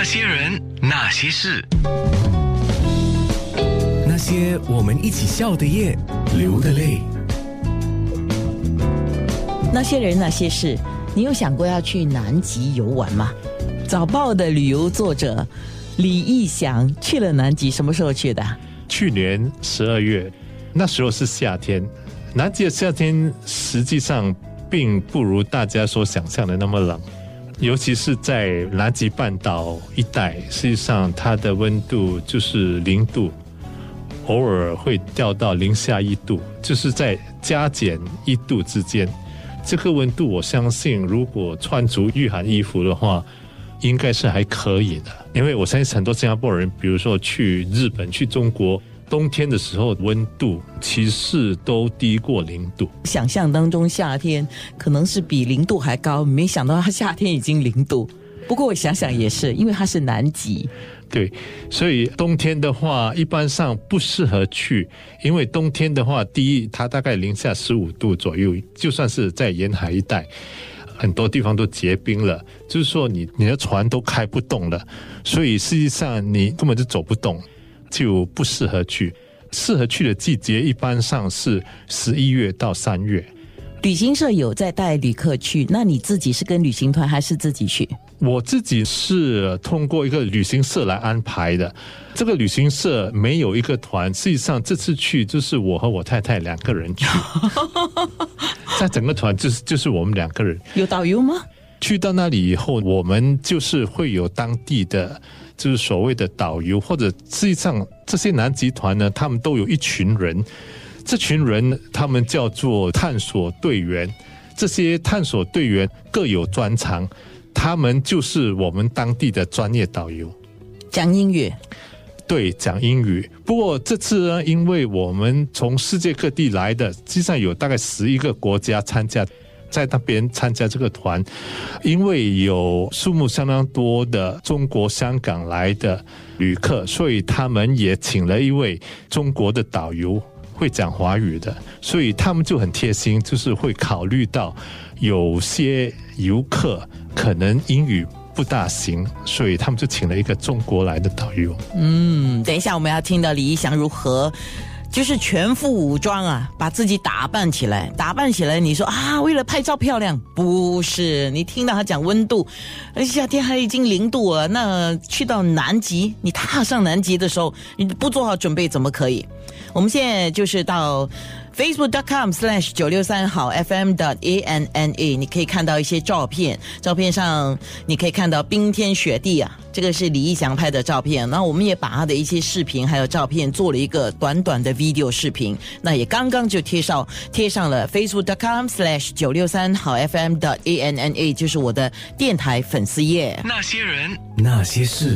那些人，那些事，那些我们一起笑的夜，流的泪。那些人那些事，你有想过要去南极游玩吗？早报的旅游作者李义祥去了南极，什么时候去的？去年十二月，那时候是夏天。南极的夏天实际上并不如大家所想象的那么冷，尤其是在南极半岛一带，实际上它的温度就是零度，偶尔会掉到零下一度，就是在加减一度之间。这个温度，我相信如果穿足御寒衣服的话，应该是还可以的。因为我相信很多新加坡人，比如说去日本、去中国。冬天的时候，温度其实都低过零度。想象当中夏天可能是比零度还高，没想到它夏天已经零度。不过我想想也是，因为它是南极。对，所以冬天的话，一般上不适合去，因为冬天的话，第一它大概零下十五度左右，就算是在沿海一带，很多地方都结冰了，就是说你你的船都开不动了，所以实际上你根本就走不动。就不适合去，适合去的季节一般上是十一月到三月。旅行社有在带旅客去，那你自己是跟旅行团还是自己去？我自己是通过一个旅行社来安排的。这个旅行社没有一个团，实际上这次去就是我和我太太两个人去，在整个团就是就是我们两个人。有导游吗？去到那里以后，我们就是会有当地的。就是所谓的导游，或者实际上这些南集团呢，他们都有一群人，这群人他们叫做探索队员。这些探索队员各有专长，他们就是我们当地的专业导游。讲英语，对，讲英语。不过这次呢，因为我们从世界各地来的，实际上有大概十一个国家参加。在那边参加这个团，因为有数目相当多的中国香港来的旅客，所以他们也请了一位中国的导游，会讲华语的，所以他们就很贴心，就是会考虑到有些游客可能英语不大行，所以他们就请了一个中国来的导游。嗯，等一下我们要听到李一祥如何。就是全副武装啊，把自己打扮起来，打扮起来。你说啊，为了拍照漂亮？不是，你听到他讲温度，夏天还已经零度了。那去到南极，你踏上南极的时候，你不做好准备怎么可以？我们现在就是到。facebook.com/slash 九六三好 fm 的 a n n a，你可以看到一些照片，照片上你可以看到冰天雪地啊，这个是李义祥拍的照片。那我们也把他的一些视频还有照片做了一个短短的 video 视频，那也刚刚就贴上贴上了 facebook.com/slash 九六三好 fm 的 a n n a，就是我的电台粉丝页。那些人，那些事。